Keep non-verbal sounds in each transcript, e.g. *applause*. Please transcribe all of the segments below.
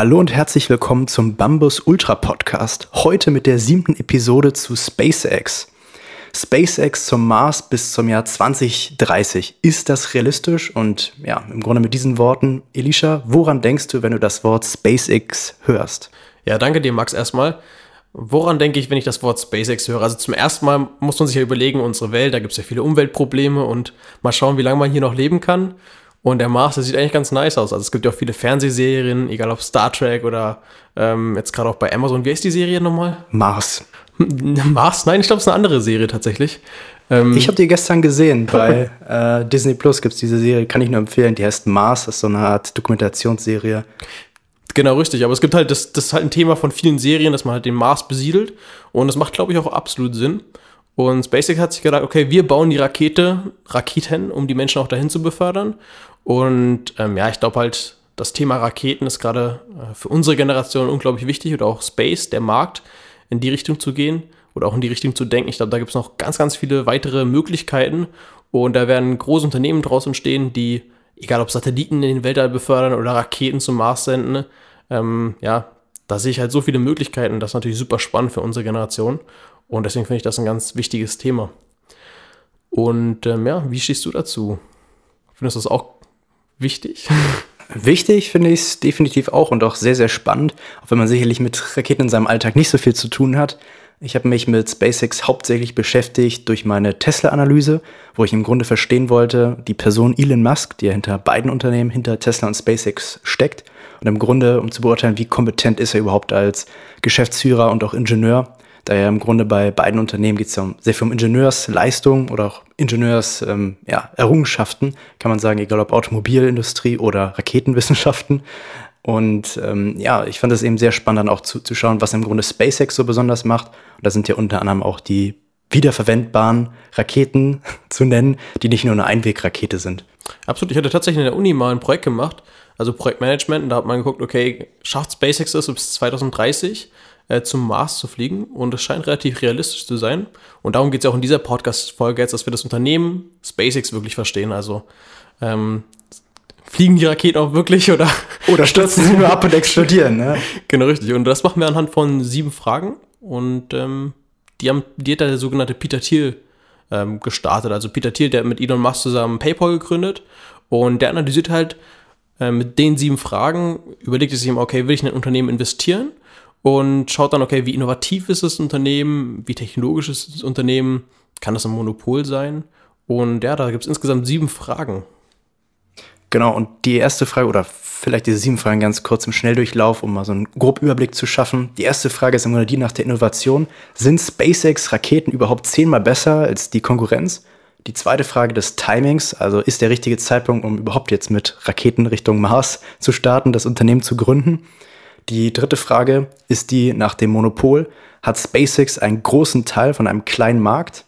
Hallo und herzlich willkommen zum Bambus Ultra Podcast. Heute mit der siebten Episode zu SpaceX. SpaceX zum Mars bis zum Jahr 2030. Ist das realistisch? Und ja, im Grunde mit diesen Worten, Elisha, woran denkst du, wenn du das Wort SpaceX hörst? Ja, danke dir, Max, erstmal. Woran denke ich, wenn ich das Wort SpaceX höre? Also zum ersten Mal muss man sich ja überlegen, unsere Welt, da gibt es ja viele Umweltprobleme und mal schauen, wie lange man hier noch leben kann. Und der Mars, der sieht eigentlich ganz nice aus. Also es gibt ja auch viele Fernsehserien, egal ob Star Trek oder ähm, jetzt gerade auch bei Amazon. Wie heißt die Serie nochmal? Mars. *laughs* Mars? Nein, ich glaube, es ist eine andere Serie tatsächlich. Ähm, ich habe die gestern gesehen. Bei äh, Disney Plus gibt es diese Serie, kann ich nur empfehlen. Die heißt Mars, das ist so eine Art Dokumentationsserie. Genau, richtig. Aber es gibt halt, das, das ist halt ein Thema von vielen Serien, dass man halt den Mars besiedelt. Und das macht, glaube ich, auch absolut Sinn. Und SpaceX hat sich gedacht, okay, wir bauen die Rakete, Raketen, um die Menschen auch dahin zu befördern. Und ähm, ja, ich glaube halt, das Thema Raketen ist gerade äh, für unsere Generation unglaublich wichtig oder auch Space, der Markt, in die Richtung zu gehen oder auch in die Richtung zu denken. Ich glaube, da gibt es noch ganz, ganz viele weitere Möglichkeiten und da werden große Unternehmen draus entstehen, die, egal ob Satelliten in den Weltall befördern oder Raketen zum Mars senden, ähm, ja, da sehe ich halt so viele Möglichkeiten. Das ist natürlich super spannend für unsere Generation und deswegen finde ich das ein ganz wichtiges Thema. Und ähm, ja, wie stehst du dazu? Findest du das auch wichtig? *laughs* Wichtig finde ich es definitiv auch und auch sehr, sehr spannend, auch wenn man sicherlich mit Raketen in seinem Alltag nicht so viel zu tun hat. Ich habe mich mit SpaceX hauptsächlich beschäftigt durch meine Tesla-Analyse, wo ich im Grunde verstehen wollte, die Person Elon Musk, die ja hinter beiden Unternehmen, hinter Tesla und SpaceX steckt. Und im Grunde, um zu beurteilen, wie kompetent ist er überhaupt als Geschäftsführer und auch Ingenieur, da ja im Grunde bei beiden Unternehmen geht es ja sehr viel um Ingenieursleistung oder auch Ingenieurserrungenschaften, ähm, ja, kann man sagen, egal ob Automobilindustrie oder Raketenwissenschaften. Und ähm, ja, ich fand es eben sehr spannend, dann auch zu, zu schauen, was im Grunde SpaceX so besonders macht. Und da sind ja unter anderem auch die wiederverwendbaren Raketen *laughs* zu nennen, die nicht nur eine Einwegrakete sind. Absolut. Ich hatte tatsächlich in der Uni mal ein Projekt gemacht, also Projektmanagement, und da hat man geguckt, okay, schafft SpaceX das bis 2030? Äh, zum Mars zu fliegen. Und es scheint relativ realistisch zu sein. Und darum geht es auch in dieser Podcast-Folge jetzt, dass wir das Unternehmen SpaceX wirklich verstehen. Also ähm, fliegen die Raketen auch wirklich oder? Oder stürzen sie nur ab und explodieren, ne? *laughs* Genau, richtig. Und das machen wir anhand von sieben Fragen. Und ähm, die, haben, die hat der sogenannte Peter Thiel ähm, gestartet. Also Peter Thiel, der hat mit Elon Musk zusammen PayPal gegründet. Und der analysiert halt äh, mit den sieben Fragen, überlegt es sich immer, okay, will ich in ein Unternehmen investieren? Und schaut dann, okay, wie innovativ ist das Unternehmen, wie technologisch ist das Unternehmen, kann das ein Monopol sein? Und ja, da gibt es insgesamt sieben Fragen. Genau, und die erste Frage, oder vielleicht diese sieben Fragen ganz kurz im Schnelldurchlauf, um mal so einen groben Überblick zu schaffen. Die erste Frage ist im Grunde die nach der Innovation. Sind SpaceX-Raketen überhaupt zehnmal besser als die Konkurrenz? Die zweite Frage des Timings, also ist der richtige Zeitpunkt, um überhaupt jetzt mit Raketen Richtung Mars zu starten, das Unternehmen zu gründen? Die dritte Frage ist die nach dem Monopol. Hat SpaceX einen großen Teil von einem kleinen Markt?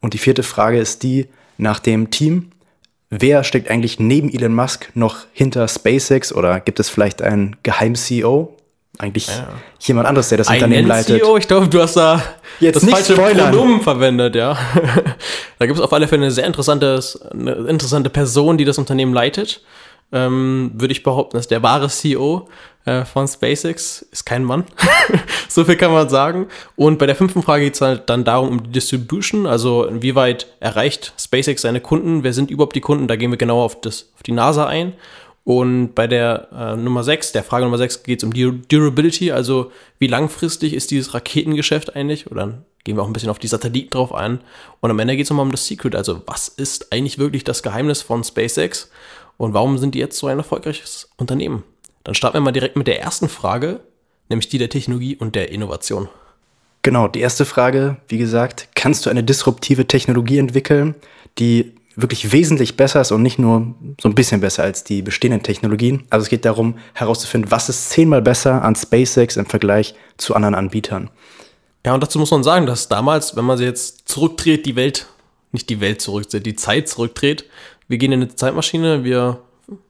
Und die vierte Frage ist die nach dem Team. Wer steckt eigentlich neben Elon Musk noch hinter SpaceX oder gibt es vielleicht einen Geheim-CEO? Eigentlich ja. jemand anderes, der das Ein Unternehmen leitet. CEO? Ich glaube, du hast da Jetzt das nicht falsche spoilern. Pronomen verwendet, ja. *laughs* da gibt es auf alle Fälle eine sehr interessante, eine interessante Person, die das Unternehmen leitet ähm, würde ich behaupten, dass der wahre CEO äh, von SpaceX ist kein Mann. *laughs* so viel kann man sagen. Und bei der fünften Frage geht es halt dann darum, um die Distribution, also inwieweit erreicht SpaceX seine Kunden, wer sind überhaupt die Kunden, da gehen wir genauer auf, das, auf die NASA ein. Und bei der äh, Nummer 6, der Frage Nummer 6, geht es um die Durability, also wie langfristig ist dieses Raketengeschäft eigentlich? Oder gehen wir auch ein bisschen auf die Satelliten drauf ein. Und am Ende geht es nochmal um das Secret, also was ist eigentlich wirklich das Geheimnis von SpaceX? Und warum sind die jetzt so ein erfolgreiches Unternehmen? Dann starten wir mal direkt mit der ersten Frage, nämlich die der Technologie und der Innovation. Genau, die erste Frage, wie gesagt, kannst du eine disruptive Technologie entwickeln, die wirklich wesentlich besser ist und nicht nur so ein bisschen besser als die bestehenden Technologien. Also es geht darum herauszufinden, was ist zehnmal besser an SpaceX im Vergleich zu anderen Anbietern. Ja, und dazu muss man sagen, dass damals, wenn man sie jetzt zurückdreht, die Welt, nicht die Welt zurückdreht, die Zeit zurückdreht, wir gehen in eine Zeitmaschine, wir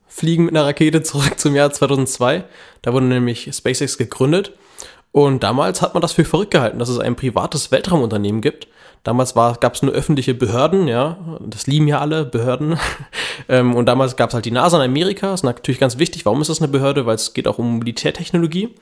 fliegen mit einer Rakete zurück zum Jahr 2002. Da wurde nämlich SpaceX gegründet. Und damals hat man das für verrückt gehalten, dass es ein privates Weltraumunternehmen gibt, Damals gab es nur öffentliche Behörden, ja, das lieben ja alle Behörden. *laughs* ähm, und damals gab es halt die NASA in Amerika, das ist natürlich ganz wichtig. Warum ist das eine Behörde? Weil es geht auch um Militärtechnologie.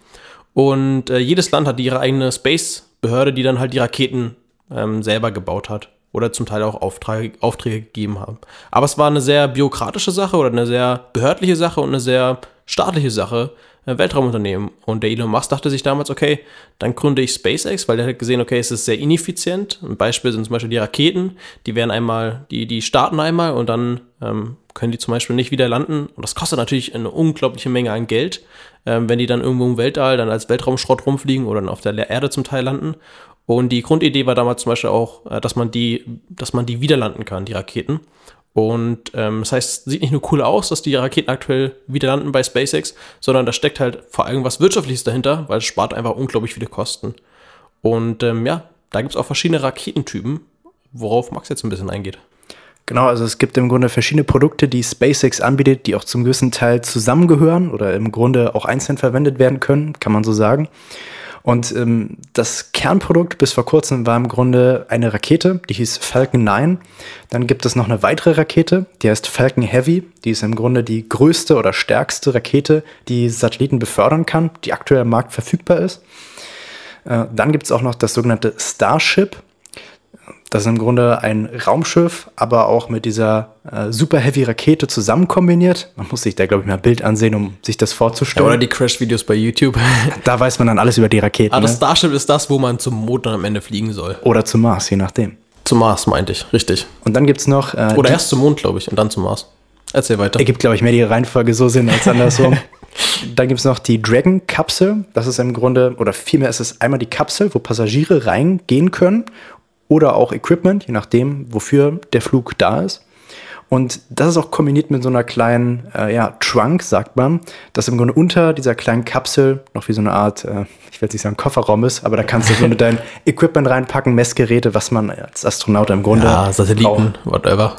Und äh, jedes Land hat ihre eigene Space-Behörde, die dann halt die Raketen ähm, selber gebaut hat oder zum Teil auch Aufträge, Aufträge gegeben haben. Aber es war eine sehr bürokratische Sache oder eine sehr behördliche Sache und eine sehr staatliche Sache, Weltraumunternehmen. Und der Elon Musk dachte sich damals, okay, dann gründe ich SpaceX, weil er hat gesehen, okay, es ist sehr ineffizient. Ein Beispiel sind zum Beispiel die Raketen, die werden einmal, die, die starten einmal und dann ähm, können die zum Beispiel nicht wieder landen. Und das kostet natürlich eine unglaubliche Menge an Geld, ähm, wenn die dann irgendwo im Weltall dann als Weltraumschrott rumfliegen oder dann auf der Erde zum Teil landen. Und die Grundidee war damals zum Beispiel auch, äh, dass man die, dass man die wieder landen kann, die Raketen. Und ähm, das heißt, sieht nicht nur cool aus, dass die Raketen aktuell wieder landen bei SpaceX, sondern da steckt halt vor allem was Wirtschaftliches dahinter, weil es spart einfach unglaublich viele Kosten. Und ähm, ja, da gibt es auch verschiedene Raketentypen, worauf Max jetzt ein bisschen eingeht. Genau, also es gibt im Grunde verschiedene Produkte, die SpaceX anbietet, die auch zum gewissen Teil zusammengehören oder im Grunde auch einzeln verwendet werden können, kann man so sagen. Und ähm, das Kernprodukt bis vor kurzem war im Grunde eine Rakete, die hieß Falcon 9. Dann gibt es noch eine weitere Rakete, die heißt Falcon Heavy. Die ist im Grunde die größte oder stärkste Rakete, die Satelliten befördern kann, die aktuell am Markt verfügbar ist. Äh, dann gibt es auch noch das sogenannte Starship. Das ist im Grunde ein Raumschiff, aber auch mit dieser äh, Super Heavy Rakete zusammen kombiniert. Man muss sich da, glaube ich, mal ein Bild ansehen, um sich das vorzustellen. Ja, oder die Crash-Videos bei YouTube. *laughs* da weiß man dann alles über die Raketen. Aber ah, das ne? Starship ist das, wo man zum Mond dann am Ende fliegen soll. Oder zum Mars, je nachdem. Zum Mars, meinte ich, richtig. Und dann gibt es noch. Äh, oder erst zum Mond, glaube ich, und dann zum Mars. Erzähl weiter. Ergibt, glaube ich, mehr die Reihenfolge so Sinn als andersrum. *laughs* Dann gibt es noch die Dragon-Kapsel. Das ist im Grunde, oder vielmehr ist es einmal die Kapsel, wo Passagiere reingehen können oder auch Equipment, je nachdem, wofür der Flug da ist. Und das ist auch kombiniert mit so einer kleinen äh, ja, Trunk, sagt man, dass im Grunde unter dieser kleinen Kapsel noch wie so eine Art, äh, ich will jetzt nicht sagen Kofferraum ist, aber da kannst du so mit dein *laughs* Equipment reinpacken, Messgeräte, was man als Astronaut im Grunde. Ja, Satelliten, braucht. whatever.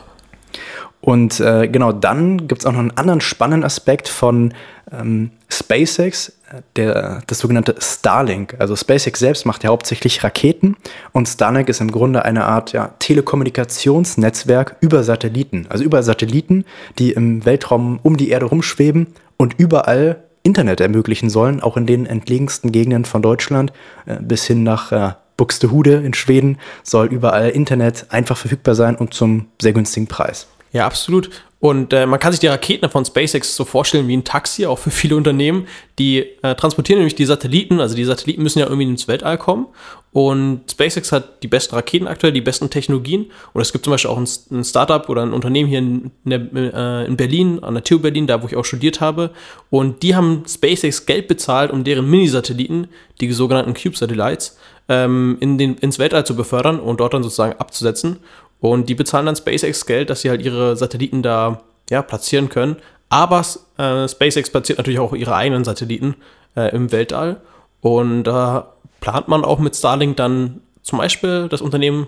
Und äh, genau dann gibt es auch noch einen anderen spannenden Aspekt von ähm, SpaceX, der, das sogenannte Starlink. Also SpaceX selbst macht ja hauptsächlich Raketen und Starlink ist im Grunde eine Art ja, Telekommunikationsnetzwerk über Satelliten. Also über Satelliten, die im Weltraum um die Erde rumschweben und überall Internet ermöglichen sollen, auch in den entlegensten Gegenden von Deutschland äh, bis hin nach äh, Buxtehude in Schweden soll überall Internet einfach verfügbar sein und zum sehr günstigen Preis. Ja, absolut. Und äh, man kann sich die Raketen von SpaceX so vorstellen wie ein Taxi, auch für viele Unternehmen. Die äh, transportieren nämlich die Satelliten, also die Satelliten müssen ja irgendwie ins Weltall kommen. Und SpaceX hat die besten Raketen aktuell, die besten Technologien. Und es gibt zum Beispiel auch ein, ein Startup oder ein Unternehmen hier in, der, äh, in, Berlin, an der TU Berlin, da wo ich auch studiert habe. Und die haben SpaceX Geld bezahlt, um deren Mini-Satelliten, die sogenannten Cube-Satellites, ähm, in ins Weltall zu befördern und dort dann sozusagen abzusetzen. Und die bezahlen dann SpaceX Geld, dass sie halt ihre Satelliten da ja, platzieren können. Aber äh, SpaceX platziert natürlich auch ihre eigenen Satelliten äh, im Weltall. Und da plant man auch mit Starlink dann zum Beispiel das Unternehmen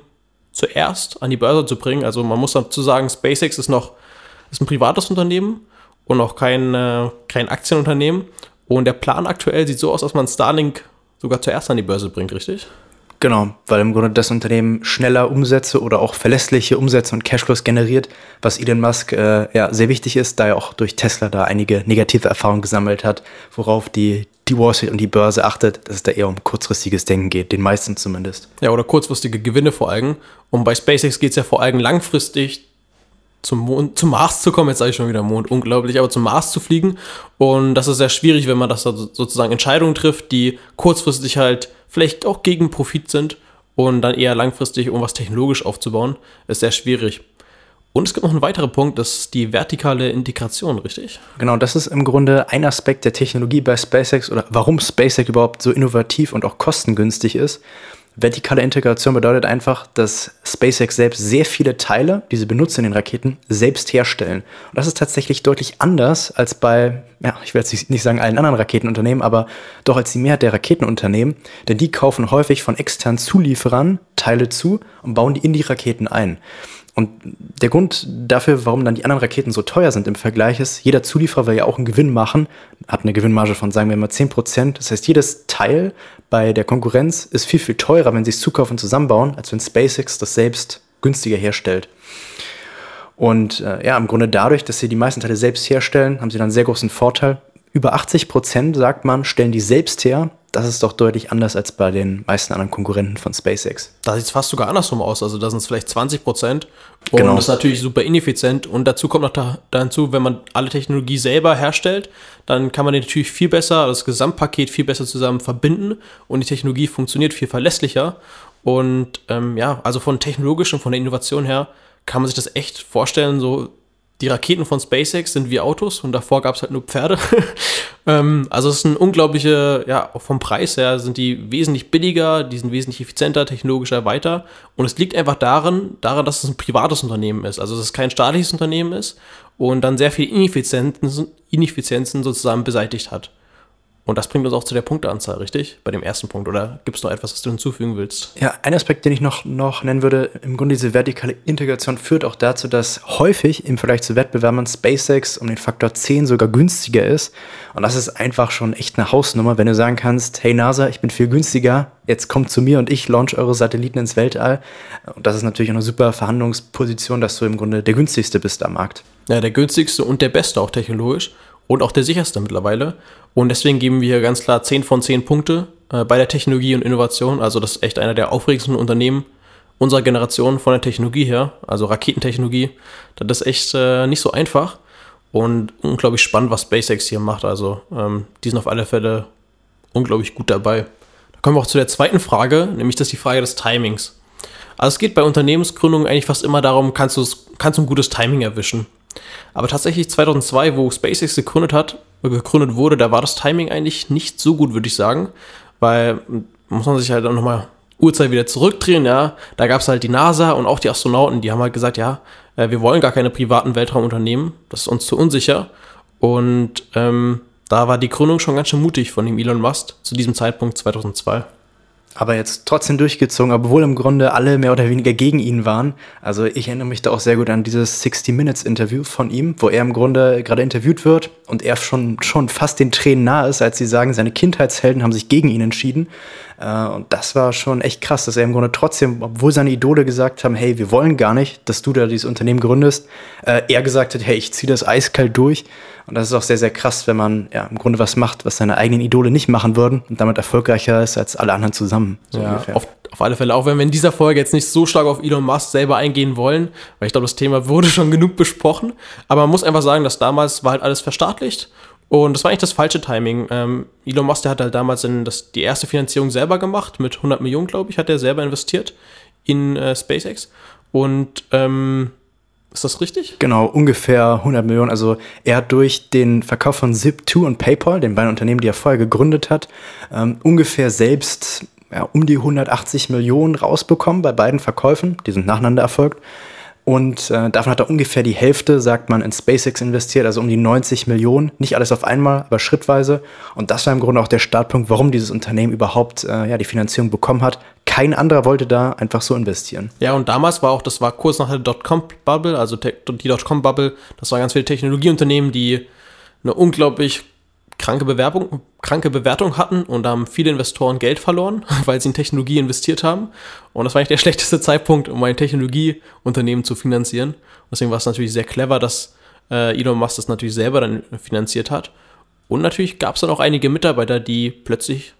zuerst an die Börse zu bringen. Also man muss dazu sagen, SpaceX ist noch ist ein privates Unternehmen und auch kein, äh, kein Aktienunternehmen. Und der Plan aktuell sieht so aus, dass man Starlink sogar zuerst an die Börse bringt, richtig? Genau, weil im Grunde das Unternehmen schneller Umsätze oder auch verlässliche Umsätze und Cashflows generiert, was Elon Musk äh, ja sehr wichtig ist, da er auch durch Tesla da einige negative Erfahrungen gesammelt hat, worauf die, die Wall Street und die Börse achtet, dass es da eher um kurzfristiges Denken geht, den meisten zumindest. Ja, oder kurzfristige Gewinne vor allem. Und bei SpaceX geht es ja vor allem langfristig zum, Mond, zum Mars zu kommen, jetzt sage ich schon wieder Mond, unglaublich, aber zum Mars zu fliegen. Und das ist sehr schwierig, wenn man das sozusagen Entscheidungen trifft, die kurzfristig halt vielleicht auch gegen Profit sind und dann eher langfristig, um was technologisch aufzubauen, ist sehr schwierig. Und es gibt noch einen weiteren Punkt, das ist die vertikale Integration, richtig? Genau, das ist im Grunde ein Aspekt der Technologie bei SpaceX oder warum SpaceX überhaupt so innovativ und auch kostengünstig ist. Vertikale Integration bedeutet einfach, dass SpaceX selbst sehr viele Teile, die sie benutzen in den Raketen, selbst herstellen. Und das ist tatsächlich deutlich anders als bei, ja, ich will jetzt nicht sagen allen anderen Raketenunternehmen, aber doch als die Mehrheit der Raketenunternehmen, denn die kaufen häufig von externen Zulieferern Teile zu und bauen die in die Raketen ein. Und der Grund dafür, warum dann die anderen Raketen so teuer sind im Vergleich, ist, jeder Zulieferer will ja auch einen Gewinn machen, hat eine Gewinnmarge von, sagen wir mal, 10%. Das heißt, jedes Teil bei der Konkurrenz ist viel, viel teurer, wenn sie es zukaufen und zusammenbauen, als wenn SpaceX das selbst günstiger herstellt. Und äh, ja, im Grunde dadurch, dass sie die meisten Teile selbst herstellen, haben sie dann einen sehr großen Vorteil. Über 80 Prozent, sagt man, stellen die selbst her das ist doch deutlich anders als bei den meisten anderen Konkurrenten von SpaceX. Da sieht es fast sogar andersrum aus. Also da sind es vielleicht 20 Prozent. Und genau. das ist natürlich super ineffizient. Und dazu kommt noch da, dazu, wenn man alle Technologie selber herstellt, dann kann man die natürlich viel besser, das Gesamtpaket viel besser zusammen verbinden und die Technologie funktioniert viel verlässlicher. Und ähm, ja, also von technologisch und von der Innovation her kann man sich das echt vorstellen, so die Raketen von SpaceX sind wie Autos und davor gab es halt nur Pferde. *laughs* ähm, also es ist ein unglaubliche, ja, vom Preis her sind die wesentlich billiger, die sind wesentlich effizienter, technologischer weiter. Und es liegt einfach daran, daran, dass es ein privates Unternehmen ist. Also dass es kein staatliches Unternehmen ist und dann sehr viele Ineffizienzen, Ineffizienzen sozusagen beseitigt hat. Und das bringt uns auch zu der Punkteanzahl, richtig? Bei dem ersten Punkt. Oder gibt es noch etwas, was du hinzufügen willst? Ja, ein Aspekt, den ich noch, noch nennen würde, im Grunde diese vertikale Integration führt auch dazu, dass häufig im Vergleich zu Wettbewerbern SpaceX um den Faktor 10 sogar günstiger ist. Und das ist einfach schon echt eine Hausnummer, wenn du sagen kannst, hey NASA, ich bin viel günstiger, jetzt kommt zu mir und ich launch eure Satelliten ins Weltall. Und das ist natürlich auch eine super Verhandlungsposition, dass du im Grunde der günstigste bist am Markt. Ja, der günstigste und der beste auch technologisch und auch der sicherste mittlerweile. Und deswegen geben wir hier ganz klar 10 von 10 Punkte äh, bei der Technologie und Innovation. Also das ist echt einer der aufregendsten Unternehmen unserer Generation von der Technologie her, also Raketentechnologie. Das ist echt äh, nicht so einfach und unglaublich spannend, was SpaceX hier macht. Also ähm, die sind auf alle Fälle unglaublich gut dabei. Da kommen wir auch zu der zweiten Frage, nämlich das ist die Frage des Timings. Also es geht bei Unternehmensgründungen eigentlich fast immer darum, kannst kannst du ein gutes Timing erwischen. Aber tatsächlich 2002, wo SpaceX gegründet hat, gegründet wurde, da war das Timing eigentlich nicht so gut, würde ich sagen, weil muss man sich halt auch nochmal Uhrzeit wieder zurückdrehen, ja. Da gab es halt die NASA und auch die Astronauten, die haben halt gesagt, ja, äh, wir wollen gar keine privaten Weltraumunternehmen, das ist uns zu unsicher. Und ähm, da war die Gründung schon ganz schön mutig von dem Elon Musk zu diesem Zeitpunkt 2002 aber jetzt trotzdem durchgezogen, obwohl im Grunde alle mehr oder weniger gegen ihn waren. Also ich erinnere mich da auch sehr gut an dieses 60 Minutes Interview von ihm, wo er im Grunde gerade interviewt wird und er schon, schon fast den Tränen nahe ist, als sie sagen, seine Kindheitshelden haben sich gegen ihn entschieden. Äh, und das war schon echt krass, dass er im Grunde trotzdem, obwohl seine Idole gesagt haben, hey, wir wollen gar nicht, dass du da dieses Unternehmen gründest, äh, er gesagt hat, hey, ich ziehe das eiskalt durch. Und das ist auch sehr, sehr krass, wenn man ja im Grunde was macht, was seine eigenen Idole nicht machen würden und damit erfolgreicher ist als alle anderen zusammen. So ja, auf, auf, alle Fälle. Auch wenn wir in dieser Folge jetzt nicht so stark auf Elon Musk selber eingehen wollen, weil ich glaube, das Thema wurde *laughs* schon genug besprochen. Aber man muss einfach sagen, dass damals war halt alles verstaatlicht und das war eigentlich das falsche Timing. Ähm, Elon Musk, der hat halt damals in das, die erste Finanzierung selber gemacht, mit 100 Millionen, glaube ich, hat er selber investiert in äh, SpaceX. Und ähm, ist das richtig? Genau, ungefähr 100 Millionen. Also er hat durch den Verkauf von Zip2 und PayPal, den beiden Unternehmen, die er vorher gegründet hat, ähm, ungefähr selbst ja, um die 180 Millionen rausbekommen bei beiden Verkäufen. Die sind nacheinander erfolgt. Und äh, davon hat er ungefähr die Hälfte, sagt man, in SpaceX investiert, also um die 90 Millionen. Nicht alles auf einmal, aber schrittweise. Und das war im Grunde auch der Startpunkt, warum dieses Unternehmen überhaupt äh, ja, die Finanzierung bekommen hat. Kein anderer wollte da einfach so investieren. Ja, und damals war auch, das war kurz nach der Dotcom-Bubble, also die Dotcom-Bubble, das waren ganz viele Technologieunternehmen, die eine unglaublich kranke Bewerbung, kranke Bewertung hatten und da haben viele Investoren Geld verloren, *laughs* weil sie in Technologie investiert haben. Und das war eigentlich der schlechteste Zeitpunkt, um ein Technologieunternehmen zu finanzieren. Deswegen war es natürlich sehr clever, dass äh, Elon Musk das natürlich selber dann finanziert hat. Und natürlich gab es dann auch einige Mitarbeiter, die plötzlich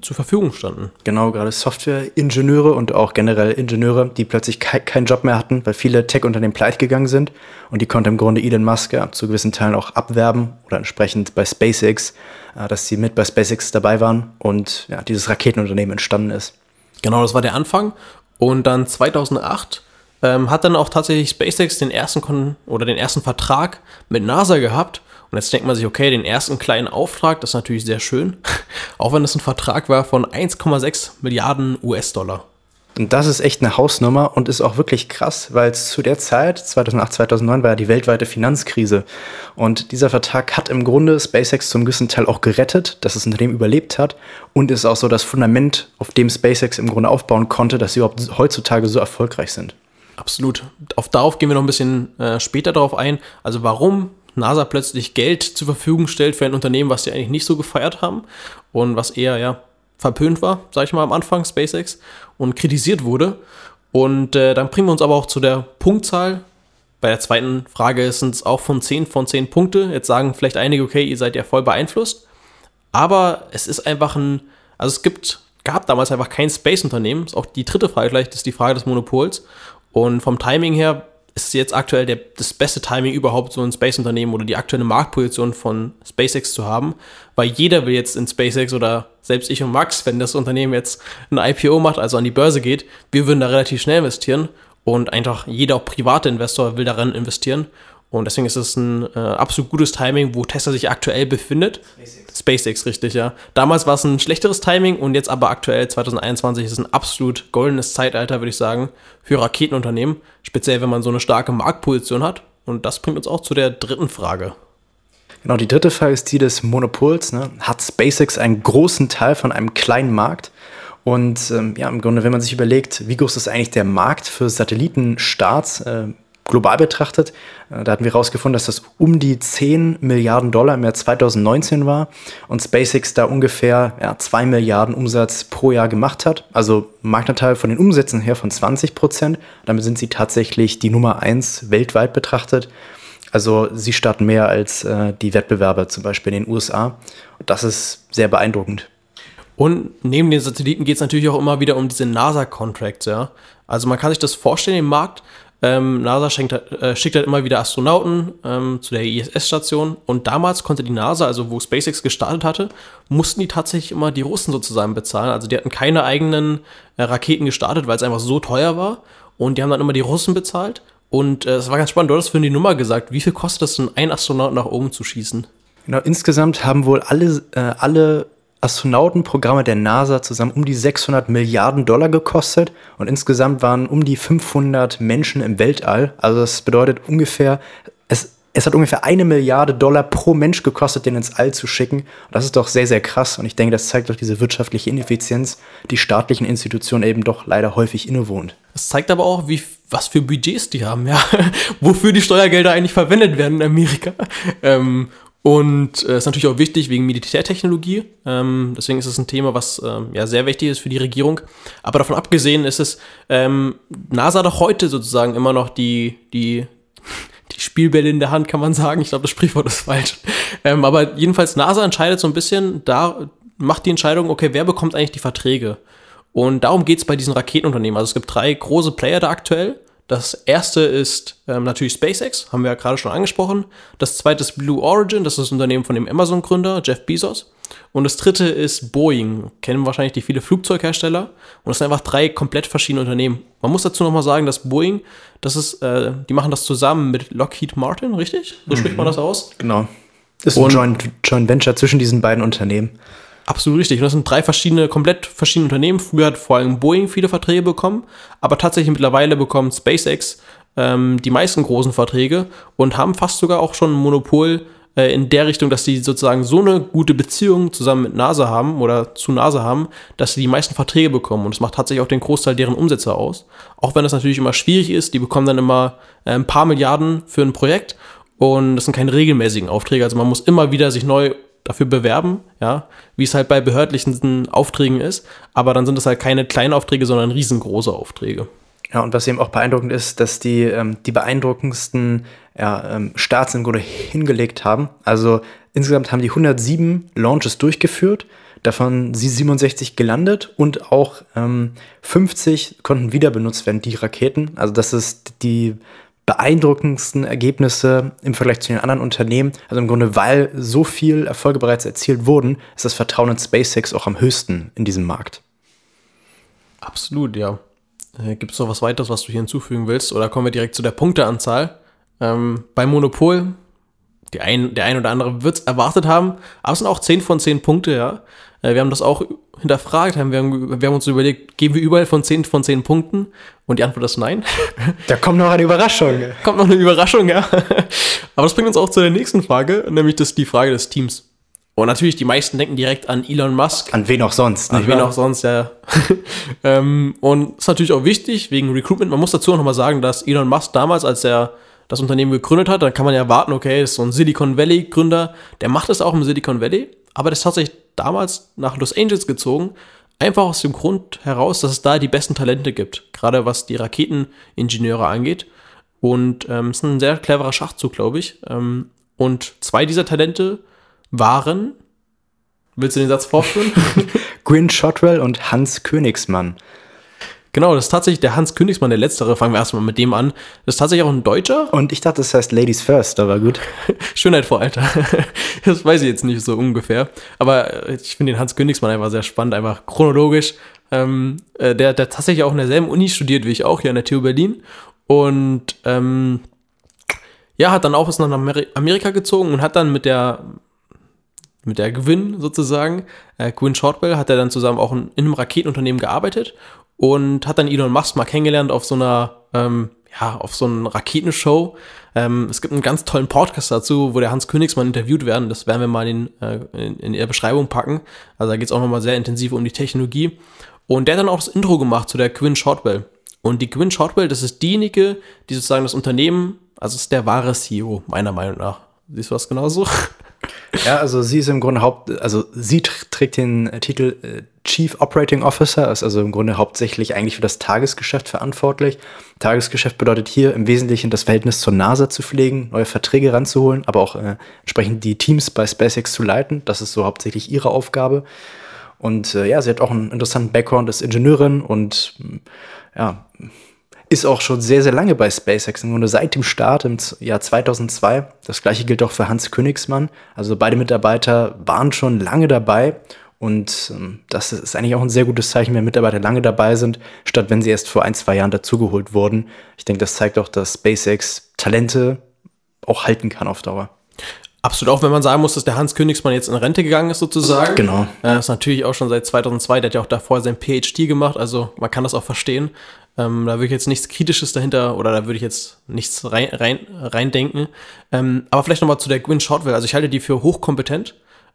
zur Verfügung standen. Genau, gerade Software-Ingenieure und auch generell Ingenieure, die plötzlich ke keinen Job mehr hatten, weil viele Tech-Unternehmen pleite gegangen sind. Und die konnte im Grunde Elon Musk ja, zu gewissen Teilen auch abwerben oder entsprechend bei SpaceX, äh, dass sie mit bei SpaceX dabei waren und ja, dieses Raketenunternehmen entstanden ist. Genau, das war der Anfang. Und dann 2008 ähm, hat dann auch tatsächlich SpaceX den ersten Kon oder den ersten Vertrag mit NASA gehabt und jetzt denkt man sich, okay, den ersten kleinen Auftrag, das ist natürlich sehr schön, *laughs* auch wenn das ein Vertrag war von 1,6 Milliarden US-Dollar. Und das ist echt eine Hausnummer und ist auch wirklich krass, weil zu der Zeit, 2008, 2009, war ja die weltweite Finanzkrise. Und dieser Vertrag hat im Grunde SpaceX zum gewissen Teil auch gerettet, dass das Unternehmen überlebt hat und ist auch so das Fundament, auf dem SpaceX im Grunde aufbauen konnte, dass sie überhaupt heutzutage so erfolgreich sind. Absolut. Auf, darauf gehen wir noch ein bisschen äh, später darauf ein. Also warum NASA plötzlich Geld zur Verfügung stellt für ein Unternehmen, was sie eigentlich nicht so gefeiert haben und was eher ja verpönt war, sag ich mal am Anfang, SpaceX, und kritisiert wurde. Und äh, dann bringen wir uns aber auch zu der Punktzahl. Bei der zweiten Frage sind es auch von 10 von 10 Punkte. Jetzt sagen vielleicht einige, okay, ihr seid ja voll beeinflusst. Aber es ist einfach ein, also es gibt, gab damals einfach kein Space-Unternehmen. Auch die dritte Frage vielleicht ist die Frage des Monopols. Und vom Timing her ist jetzt aktuell der, das beste Timing überhaupt, so ein Space-Unternehmen oder die aktuelle Marktposition von SpaceX zu haben, weil jeder will jetzt in SpaceX oder selbst ich und Max, wenn das Unternehmen jetzt ein IPO macht, also an die Börse geht, wir würden da relativ schnell investieren und einfach jeder auch private Investor will daran investieren und deswegen ist es ein äh, absolut gutes Timing, wo Tesla sich aktuell befindet. SpaceX. SpaceX, richtig, ja. Damals war es ein schlechteres Timing und jetzt aber aktuell 2021 ist ein absolut goldenes Zeitalter, würde ich sagen, für Raketenunternehmen. Speziell, wenn man so eine starke Marktposition hat. Und das bringt uns auch zu der dritten Frage. Genau, die dritte Frage ist die des Monopols. Ne? Hat SpaceX einen großen Teil von einem kleinen Markt? Und ähm, ja, im Grunde, wenn man sich überlegt, wie groß ist eigentlich der Markt für Satellitenstarts, äh, global betrachtet. Äh, da hatten wir herausgefunden, dass das um die 10 Milliarden Dollar im Jahr 2019 war und SpaceX da ungefähr ja, 2 Milliarden Umsatz pro Jahr gemacht hat. Also Marktanteil von den Umsätzen her von 20 Prozent. Damit sind sie tatsächlich die Nummer 1 weltweit betrachtet. Also sie starten mehr als äh, die Wettbewerber zum Beispiel in den USA. Und das ist sehr beeindruckend. Und neben den Satelliten geht es natürlich auch immer wieder um diese NASA-Contracts, ja. Also man kann sich das vorstellen im Markt, ähm, NASA schenkt, äh, schickt halt immer wieder Astronauten ähm, zu der ISS-Station und damals konnte die NASA, also wo SpaceX gestartet hatte, mussten die tatsächlich immer die Russen sozusagen bezahlen. Also die hatten keine eigenen äh, Raketen gestartet, weil es einfach so teuer war und die haben dann immer die Russen bezahlt. Und es äh, war ganz spannend, du hast für die Nummer gesagt, wie viel kostet es denn, einen Astronauten nach oben zu schießen? Genau, insgesamt haben wohl alle, äh, alle Astronautenprogramme der NASA zusammen um die 600 Milliarden Dollar gekostet und insgesamt waren um die 500 Menschen im Weltall. Also das bedeutet ungefähr, es, es hat ungefähr eine Milliarde Dollar pro Mensch gekostet, den ins All zu schicken. Und das ist doch sehr, sehr krass und ich denke, das zeigt doch diese wirtschaftliche Ineffizienz, die staatlichen Institutionen eben doch leider häufig innewohnt. Das zeigt aber auch, wie, was für Budgets die haben, ja. *laughs* Wofür die Steuergelder eigentlich verwendet werden in Amerika. Ähm, und äh, ist natürlich auch wichtig wegen Militärtechnologie. Ähm, deswegen ist es ein Thema, was ähm, ja sehr wichtig ist für die Regierung. Aber davon abgesehen ist es ähm, NASA doch heute sozusagen immer noch die, die, die Spielbälle in der Hand, kann man sagen. Ich glaube, das Sprichwort ist falsch. Ähm, aber jedenfalls, NASA entscheidet so ein bisschen, da macht die Entscheidung, okay, wer bekommt eigentlich die Verträge? Und darum geht es bei diesen Raketenunternehmen. Also es gibt drei große Player da aktuell. Das erste ist ähm, natürlich SpaceX, haben wir ja gerade schon angesprochen. Das zweite ist Blue Origin, das ist das Unternehmen von dem Amazon-Gründer Jeff Bezos. Und das dritte ist Boeing, kennen wahrscheinlich die viele Flugzeughersteller. Und das sind einfach drei komplett verschiedene Unternehmen. Man muss dazu nochmal sagen, dass Boeing, das ist, äh, die machen das zusammen mit Lockheed Martin, richtig? So mhm. spricht man das aus? Genau. Das ist ein Joint, Joint Venture zwischen diesen beiden Unternehmen. Absolut richtig. Und das sind drei verschiedene, komplett verschiedene Unternehmen. Früher hat vor allem Boeing viele Verträge bekommen, aber tatsächlich mittlerweile bekommt SpaceX ähm, die meisten großen Verträge und haben fast sogar auch schon ein Monopol äh, in der Richtung, dass sie sozusagen so eine gute Beziehung zusammen mit NASA haben oder zu NASA haben, dass sie die meisten Verträge bekommen. Und das macht tatsächlich auch den Großteil deren Umsätze aus. Auch wenn das natürlich immer schwierig ist, die bekommen dann immer äh, ein paar Milliarden für ein Projekt und das sind keine regelmäßigen Aufträge. Also man muss immer wieder sich neu dafür bewerben, ja, wie es halt bei behördlichen Aufträgen ist. Aber dann sind es halt keine kleinen Aufträge, sondern riesengroße Aufträge. Ja, und was eben auch beeindruckend ist, dass die ähm, die beeindruckendsten ja, ähm, Starts im Grunde hingelegt haben. Also insgesamt haben die 107 Launches durchgeführt, davon sie 67 gelandet und auch ähm, 50 konnten wieder benutzt werden, die Raketen. Also das ist die beeindruckendsten Ergebnisse im Vergleich zu den anderen Unternehmen. Also im Grunde, weil so viel Erfolge bereits erzielt wurden, ist das Vertrauen in SpaceX auch am höchsten in diesem Markt. Absolut, ja. Äh, Gibt es noch was weiteres, was du hier hinzufügen willst? Oder kommen wir direkt zu der Punkteanzahl? Ähm, beim Monopol, die ein, der ein oder andere wird es erwartet haben, aber es sind auch 10 von 10 Punkte, ja. Äh, wir haben das auch hinterfragt, haben wir, haben, wir haben uns überlegt, geben wir überall von 10 von 10 Punkten? Und die Antwort ist nein. Da kommt noch eine Überraschung. *laughs* kommt noch eine Überraschung, ja. Aber das bringt uns auch zu der nächsten Frage, nämlich das, die Frage des Teams. Und natürlich, die meisten denken direkt an Elon Musk. An wen auch sonst. An wen auch sonst, ja. *laughs* ähm, und ist natürlich auch wichtig wegen Recruitment. Man muss dazu auch nochmal sagen, dass Elon Musk damals, als er das Unternehmen gegründet hat, dann kann man ja erwarten, okay, ist so ein Silicon Valley Gründer, der macht es auch im Silicon Valley, aber der ist tatsächlich damals nach Los Angeles gezogen, einfach aus dem Grund heraus, dass es da die besten Talente gibt, gerade was die Raketeningenieure angeht. Und ähm, ist ein sehr cleverer Schachzug, glaube ich. Ähm, und zwei dieser Talente waren, willst du den Satz fortführen? *laughs* Gwyn Shotwell und Hans Königsmann. Genau, das ist tatsächlich der Hans Königsmann, der letztere. Fangen wir erstmal mit dem an. Das ist tatsächlich auch ein Deutscher. Und ich dachte, das heißt Ladies First, aber gut. *laughs* Schönheit vor Alter. *laughs* das weiß ich jetzt nicht so ungefähr. Aber ich finde den Hans Königsmann einfach sehr spannend, einfach chronologisch. Ähm, äh, der, der tatsächlich auch in derselben Uni studiert wie ich auch, hier an der TU Berlin. Und ähm, ja, hat dann auch bis nach Amerika gezogen und hat dann mit der mit der Gewinn sozusagen, äh, Gwyn Shortwell, hat er dann zusammen auch in, in einem Raketenunternehmen gearbeitet und hat dann Elon Musk mal kennengelernt auf so einer, ähm, ja, auf so einer Raketenshow. Ähm, es gibt einen ganz tollen Podcast dazu, wo der Hans Königsmann interviewt werden. Das werden wir mal in, äh, in, in der Beschreibung packen. Also da geht es auch nochmal sehr intensiv um die Technologie. Und der hat dann auch das Intro gemacht zu der Quinn Shortwell. Und die Quinn Shortwell, das ist diejenige, die sozusagen das Unternehmen, also ist der wahre CEO, meiner Meinung nach. Siehst du das genauso? Ja, also sie ist im Grunde Haupt, also sie trägt den äh, Titel äh, Chief Operating Officer, ist also im Grunde hauptsächlich eigentlich für das Tagesgeschäft verantwortlich. Tagesgeschäft bedeutet hier im Wesentlichen das Verhältnis zur NASA zu pflegen, neue Verträge ranzuholen, aber auch äh, entsprechend die Teams bei SpaceX zu leiten. Das ist so hauptsächlich ihre Aufgabe. Und äh, ja, sie hat auch einen interessanten Background, ist Ingenieurin und ja, ist auch schon sehr, sehr lange bei SpaceX, im Grunde seit dem Start im Jahr 2002. Das gleiche gilt auch für Hans Königsmann. Also beide Mitarbeiter waren schon lange dabei und ähm, das ist eigentlich auch ein sehr gutes Zeichen, wenn Mitarbeiter lange dabei sind, statt wenn sie erst vor ein, zwei Jahren dazugeholt wurden. Ich denke, das zeigt auch, dass SpaceX Talente auch halten kann auf Dauer. Absolut, auch wenn man sagen muss, dass der Hans Königsmann jetzt in Rente gegangen ist, sozusagen. Genau. Er ist natürlich auch schon seit 2002, der hat ja auch davor sein PhD gemacht, also man kann das auch verstehen. Ähm, da würde ich jetzt nichts Kritisches dahinter oder da würde ich jetzt nichts rein, rein, reindenken. Ähm, aber vielleicht nochmal zu der Gwyn Shortwell. Also ich halte die für hochkompetent.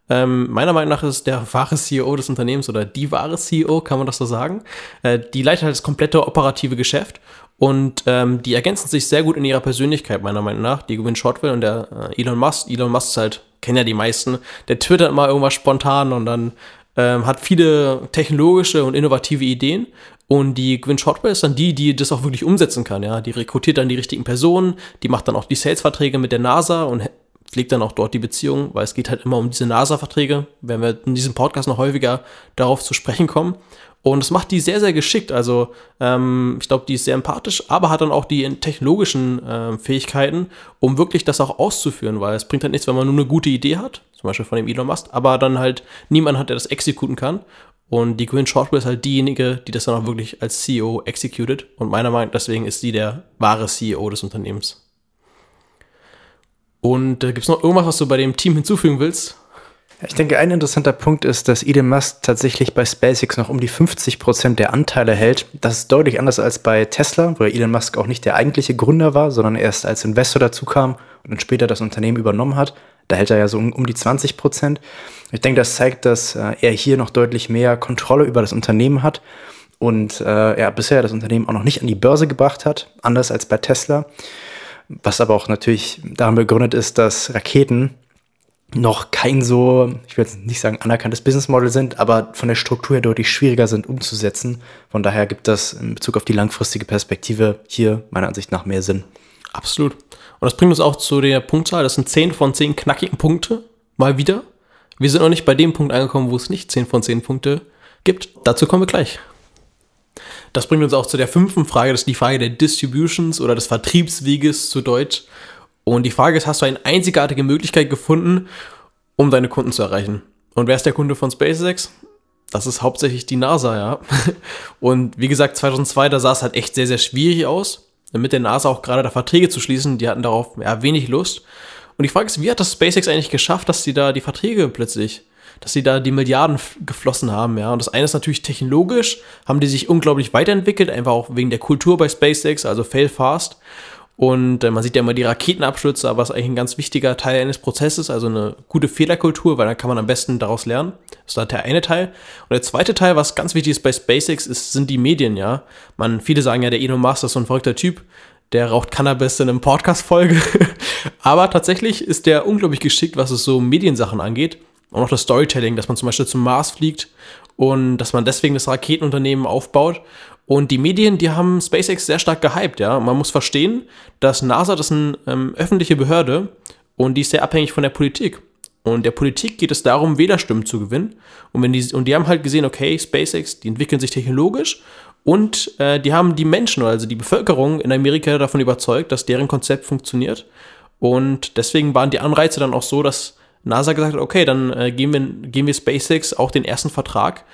Ähm, meiner Meinung nach ist der wahre CEO des Unternehmens oder die wahre CEO, kann man das so sagen. Äh, die leitet halt das komplette operative Geschäft und ähm, die ergänzen sich sehr gut in ihrer Persönlichkeit, meiner Meinung nach. Die Gwyn Shortwell und der äh, Elon Musk. Elon Musk ist halt, kennen ja die meisten, der twittert mal irgendwas spontan und dann ähm, hat viele technologische und innovative Ideen. Und die Gwyn Shotwell ist dann die, die das auch wirklich umsetzen kann. Ja, die rekrutiert dann die richtigen Personen, die macht dann auch die Sales-Verträge mit der NASA und pflegt dann auch dort die Beziehung, weil es geht halt immer um diese NASA-Verträge. Werden wir in diesem Podcast noch häufiger darauf zu sprechen kommen. Und das macht die sehr, sehr geschickt. Also ähm, ich glaube, die ist sehr empathisch, aber hat dann auch die technologischen äh, Fähigkeiten, um wirklich das auch auszuführen, weil es bringt halt nichts, wenn man nur eine gute Idee hat, zum Beispiel von dem Elon Musk, aber dann halt niemand hat, der das exekuten kann. Und die Gwyn Shortwell ist halt diejenige, die das dann auch wirklich als CEO executed. Und meiner Meinung nach deswegen ist sie der wahre CEO des Unternehmens. Und äh, gibt es noch irgendwas, was du bei dem Team hinzufügen willst? Ich denke, ein interessanter Punkt ist, dass Elon Musk tatsächlich bei SpaceX noch um die 50 Prozent der Anteile hält. Das ist deutlich anders als bei Tesla, wo Elon Musk auch nicht der eigentliche Gründer war, sondern erst als Investor dazu kam und dann später das Unternehmen übernommen hat. Da hält er ja so um, um die 20 Prozent. Ich denke, das zeigt, dass äh, er hier noch deutlich mehr Kontrolle über das Unternehmen hat und äh, er bisher das Unternehmen auch noch nicht an die Börse gebracht hat, anders als bei Tesla. Was aber auch natürlich daran begründet ist, dass Raketen noch kein so, ich will jetzt nicht sagen anerkanntes Business Model sind, aber von der Struktur her deutlich schwieriger sind umzusetzen. Von daher gibt das in Bezug auf die langfristige Perspektive hier meiner Ansicht nach mehr Sinn. Absolut. Und das bringt uns auch zu der Punktzahl. Das sind 10 von 10 knackigen Punkte. Mal wieder. Wir sind noch nicht bei dem Punkt angekommen, wo es nicht 10 von 10 Punkte gibt. Dazu kommen wir gleich. Das bringt uns auch zu der fünften Frage. Das ist die Frage der Distributions oder des Vertriebsweges zu Deutsch. Und die Frage ist, hast du eine einzigartige Möglichkeit gefunden, um deine Kunden zu erreichen? Und wer ist der Kunde von SpaceX? Das ist hauptsächlich die NASA, ja. *laughs* Und wie gesagt, 2002, da sah es halt echt sehr, sehr schwierig aus, mit der NASA auch gerade da Verträge zu schließen. Die hatten darauf ja wenig Lust. Und die Frage ist, wie hat das SpaceX eigentlich geschafft, dass sie da die Verträge plötzlich, dass sie da die Milliarden geflossen haben, ja. Und das eine ist natürlich technologisch, haben die sich unglaublich weiterentwickelt, einfach auch wegen der Kultur bei SpaceX, also fail fast. Und äh, man sieht ja immer die Raketenabstürze, aber es ist eigentlich ein ganz wichtiger Teil eines Prozesses, also eine gute Fehlerkultur, weil dann kann man am besten daraus lernen. Das ist der eine Teil. Und der zweite Teil, was ganz wichtig ist bei SpaceX, ist, sind die Medien, ja. Man, viele sagen ja, der Elon Musk ist so ein verrückter Typ, der raucht Cannabis in einem Podcast-Folge. *laughs* aber tatsächlich ist der unglaublich geschickt, was es so Mediensachen angeht. Und auch das Storytelling, dass man zum Beispiel zum Mars fliegt und dass man deswegen das Raketenunternehmen aufbaut. Und die Medien, die haben SpaceX sehr stark gehypt, ja. Man muss verstehen, dass NASA, das ist eine ähm, öffentliche Behörde und die ist sehr abhängig von der Politik. Und der Politik geht es darum, Wählerstimmen zu gewinnen. Und, wenn die, und die haben halt gesehen, okay, SpaceX, die entwickeln sich technologisch und äh, die haben die Menschen, also die Bevölkerung in Amerika davon überzeugt, dass deren Konzept funktioniert. Und deswegen waren die Anreize dann auch so, dass NASA gesagt hat, okay, dann äh, geben, wir, geben wir SpaceX auch den ersten Vertrag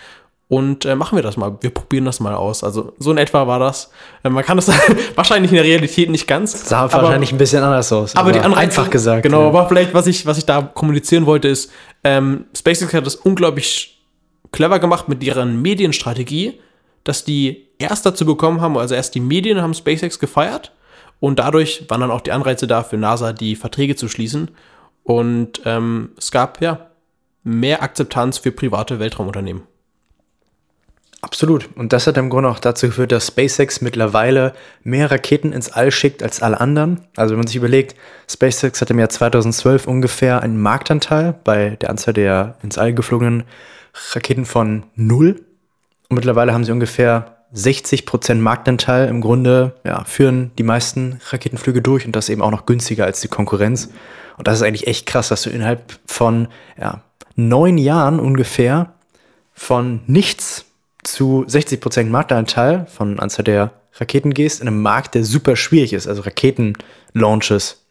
und äh, machen wir das mal. Wir probieren das mal aus. Also so in etwa war das. Äh, man kann das *laughs* wahrscheinlich in der Realität nicht ganz. Sah aber, wahrscheinlich ein bisschen anders aus. Aber, aber die Anreize, einfach gesagt. Genau, ja. aber vielleicht, was ich, was ich da kommunizieren wollte, ist, ähm, SpaceX hat das unglaublich clever gemacht mit deren Medienstrategie, dass die erst dazu bekommen haben, also erst die Medien haben SpaceX gefeiert und dadurch waren dann auch die Anreize da für NASA, die Verträge zu schließen. Und ähm, es gab ja mehr Akzeptanz für private Weltraumunternehmen. Absolut. Und das hat im Grunde auch dazu geführt, dass SpaceX mittlerweile mehr Raketen ins All schickt als alle anderen. Also wenn man sich überlegt, SpaceX hatte im Jahr 2012 ungefähr einen Marktanteil bei der Anzahl der ins All geflogenen Raketen von null. Und mittlerweile haben sie ungefähr 60% Marktanteil. Im Grunde ja, führen die meisten Raketenflüge durch und das eben auch noch günstiger als die Konkurrenz. Und das ist eigentlich echt krass, dass du innerhalb von ja, neun Jahren ungefähr von nichts zu 60% Marktanteil von Anzahl der Raketen gehst, in einem Markt, der super schwierig ist, also Raketenlaunches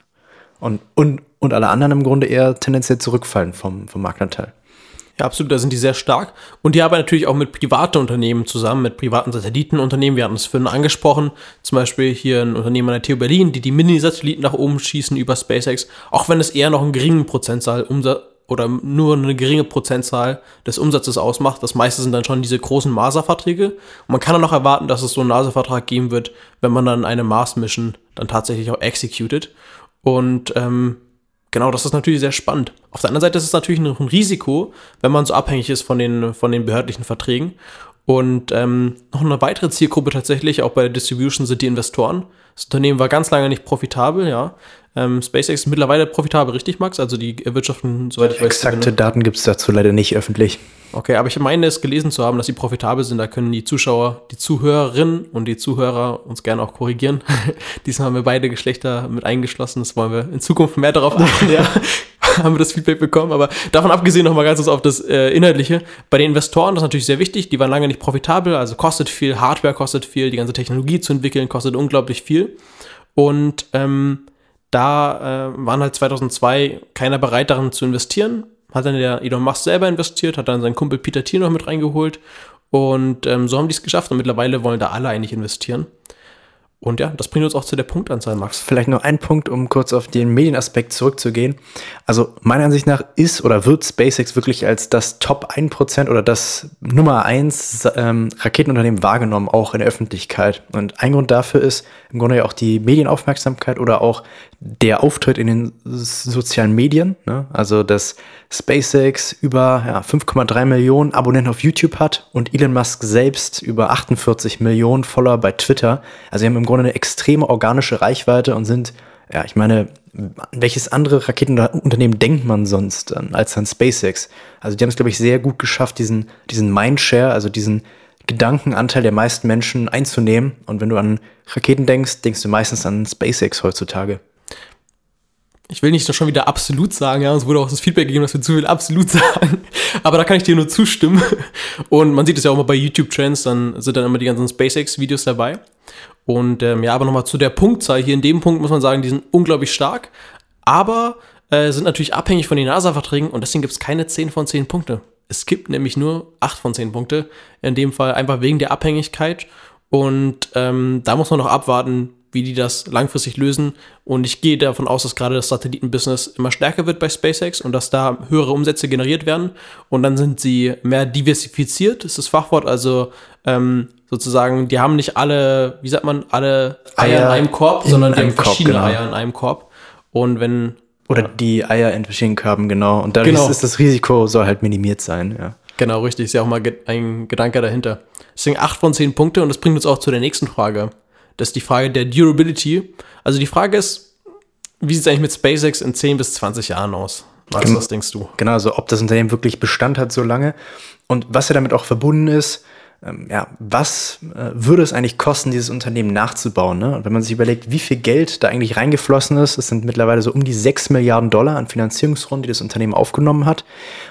und, und, und alle anderen im Grunde eher tendenziell zurückfallen vom, vom Marktanteil. Ja, absolut, da sind die sehr stark. Und die arbeiten natürlich auch mit privaten Unternehmen zusammen, mit privaten Satellitenunternehmen. Wir hatten es vorhin angesprochen. Zum Beispiel hier ein Unternehmen an der TU Berlin, die die Mini-Satelliten nach oben schießen über SpaceX. Auch wenn es eher noch einen geringen Prozentzahl Umsatz oder nur eine geringe Prozentzahl des Umsatzes ausmacht. Das meiste sind dann schon diese großen NASA-Verträge. Und man kann dann noch erwarten, dass es so einen NASA-Vertrag geben wird, wenn man dann eine Mars-Mission dann tatsächlich auch executed. Und ähm, genau, das ist natürlich sehr spannend. Auf der anderen Seite ist es natürlich noch ein Risiko, wenn man so abhängig ist von den, von den behördlichen Verträgen. Und ähm, noch eine weitere Zielgruppe tatsächlich, auch bei der Distribution, sind die Investoren. Das Unternehmen war ganz lange nicht profitabel, ja. Ähm, SpaceX ist mittlerweile profitabel, richtig, Max? Also die erwirtschaften, soweit ich weiß. Exakte Daten gibt es dazu leider nicht öffentlich. Okay, aber ich meine es gelesen zu haben, dass sie profitabel sind. Da können die Zuschauer, die Zuhörerinnen und die Zuhörer uns gerne auch korrigieren. *laughs* Diesmal haben wir beide Geschlechter mit eingeschlossen. Das wollen wir in Zukunft mehr darauf achten, *laughs* ja. *laughs* haben wir das Feedback bekommen. Aber davon abgesehen nochmal ganz kurz auf das äh, Inhaltliche. Bei den Investoren, das ist natürlich sehr wichtig, die waren lange nicht profitabel, also kostet viel, Hardware kostet viel, die ganze Technologie zu entwickeln kostet unglaublich viel. Und ähm, da äh, waren halt 2002 keiner bereit daran zu investieren. Hat dann der Elon Musk selber investiert, hat dann seinen Kumpel Peter Thiel noch mit reingeholt. Und ähm, so haben die es geschafft und mittlerweile wollen da alle eigentlich investieren. Und ja, das bringt uns auch zu der Punktanzahl, Max. Vielleicht noch ein Punkt, um kurz auf den Medienaspekt zurückzugehen. Also meiner Ansicht nach ist oder wird SpaceX wirklich als das Top 1% oder das Nummer 1 ähm, Raketenunternehmen wahrgenommen, auch in der Öffentlichkeit. Und ein Grund dafür ist im Grunde ja auch die Medienaufmerksamkeit oder auch der Auftritt in den sozialen Medien. Ne? Also, dass SpaceX über ja, 5,3 Millionen Abonnenten auf YouTube hat und Elon Musk selbst über 48 Millionen Follower bei Twitter. Also, sie haben im Grunde eine extreme organische Reichweite und sind, ja, ich meine, welches andere Raketenunternehmen denkt man sonst an, als an SpaceX? Also, die haben es, glaube ich, sehr gut geschafft, diesen, diesen Mindshare, also diesen Gedankenanteil der meisten Menschen einzunehmen. Und wenn du an Raketen denkst, denkst du meistens an SpaceX heutzutage ich will nicht schon wieder absolut sagen, ja, uns wurde auch das Feedback gegeben, dass wir zu viel absolut *laughs* sagen, aber da kann ich dir nur zustimmen. Und man sieht es ja auch mal bei YouTube-Trends, dann sind dann immer die ganzen SpaceX-Videos dabei. Und ähm, ja, aber nochmal zu der Punktzahl. Hier in dem Punkt muss man sagen, die sind unglaublich stark, aber äh, sind natürlich abhängig von den NASA-Verträgen und deswegen gibt es keine 10 von 10 Punkte. Es gibt nämlich nur 8 von 10 Punkte. In dem Fall einfach wegen der Abhängigkeit. Und ähm, da muss man noch abwarten, wie die das langfristig lösen. Und ich gehe davon aus, dass gerade das Satellitenbusiness immer stärker wird bei SpaceX und dass da höhere Umsätze generiert werden. Und dann sind sie mehr diversifiziert, ist das Fachwort, also ähm, sozusagen, die haben nicht alle, wie sagt man, alle Eier, Eier in einem Korb, sondern die haben verschiedene genau. Eier in einem Korb. Und wenn. Oder ja. die Eier in verschiedenen Körben, genau. Und dadurch genau. ist das Risiko soll halt minimiert sein, ja. Genau, richtig. Ist ja auch mal ein Gedanke dahinter. Deswegen acht von zehn Punkte und das bringt uns auch zu der nächsten Frage. Das ist die Frage der Durability. Also die Frage ist, wie sieht es eigentlich mit SpaceX in 10 bis 20 Jahren aus? Was, was denkst du? Genau, also ob das Unternehmen wirklich Bestand hat so lange und was ja damit auch verbunden ist, ähm, ja, was äh, würde es eigentlich kosten, dieses Unternehmen nachzubauen? Ne? Und wenn man sich überlegt, wie viel Geld da eigentlich reingeflossen ist, es sind mittlerweile so um die 6 Milliarden Dollar an Finanzierungsrunden, die das Unternehmen aufgenommen hat.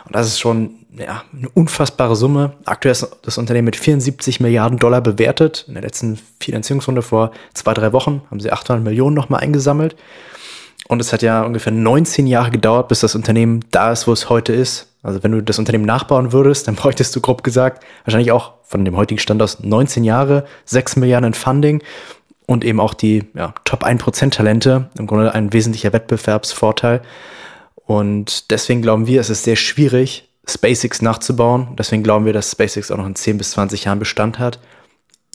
Und das ist schon ja, eine unfassbare Summe. Aktuell ist das Unternehmen mit 74 Milliarden Dollar bewertet. In der letzten Finanzierungsrunde vor zwei, drei Wochen haben sie 800 Millionen nochmal eingesammelt. Und es hat ja ungefähr 19 Jahre gedauert, bis das Unternehmen da ist, wo es heute ist. Also wenn du das Unternehmen nachbauen würdest, dann bräuchtest du grob gesagt wahrscheinlich auch von dem heutigen Stand aus 19 Jahre, 6 Milliarden Funding und eben auch die ja, Top 1% Talente. Im Grunde ein wesentlicher Wettbewerbsvorteil. Und deswegen glauben wir, es ist sehr schwierig, SpaceX nachzubauen. Deswegen glauben wir, dass SpaceX auch noch in 10 bis 20 Jahren Bestand hat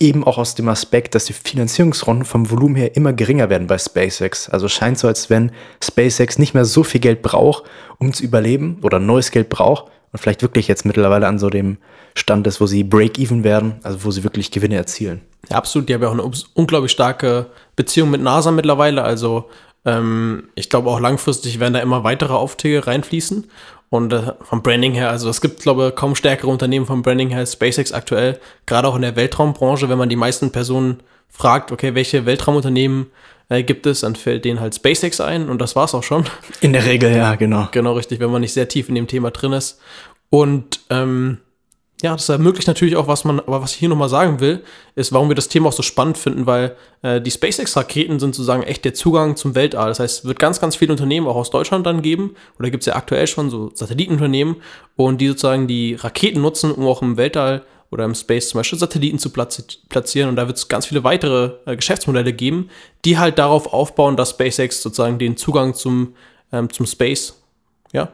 eben auch aus dem Aspekt, dass die Finanzierungsrunden vom Volumen her immer geringer werden bei SpaceX. Also scheint so, als wenn SpaceX nicht mehr so viel Geld braucht, um zu überleben oder neues Geld braucht und vielleicht wirklich jetzt mittlerweile an so dem Stand ist, wo sie Break-Even werden, also wo sie wirklich Gewinne erzielen. Ja, absolut. Die haben ja auch eine unglaublich starke Beziehung mit NASA mittlerweile. Also ähm, ich glaube auch langfristig werden da immer weitere Aufträge reinfließen. Und äh, vom Branding her, also es gibt, glaube ich, kaum stärkere Unternehmen vom Branding her als SpaceX aktuell. Gerade auch in der Weltraumbranche, wenn man die meisten Personen fragt, okay, welche Weltraumunternehmen äh, gibt es, dann fällt denen halt SpaceX ein und das war's auch schon. In der Regel, ja, genau. Genau, richtig, wenn man nicht sehr tief in dem Thema drin ist. Und ähm, ja, das ermöglicht natürlich auch, was man, aber was ich hier nochmal sagen will, ist, warum wir das Thema auch so spannend finden, weil äh, die SpaceX-Raketen sind sozusagen echt der Zugang zum Weltall. Das heißt, es wird ganz, ganz viele Unternehmen auch aus Deutschland dann geben, oder gibt es ja aktuell schon so Satellitenunternehmen, und die sozusagen die Raketen nutzen, um auch im Weltall oder im Space zum Beispiel Satelliten zu platzieren. Und da wird es ganz viele weitere äh, Geschäftsmodelle geben, die halt darauf aufbauen, dass SpaceX sozusagen den Zugang zum, ähm, zum Space, ja,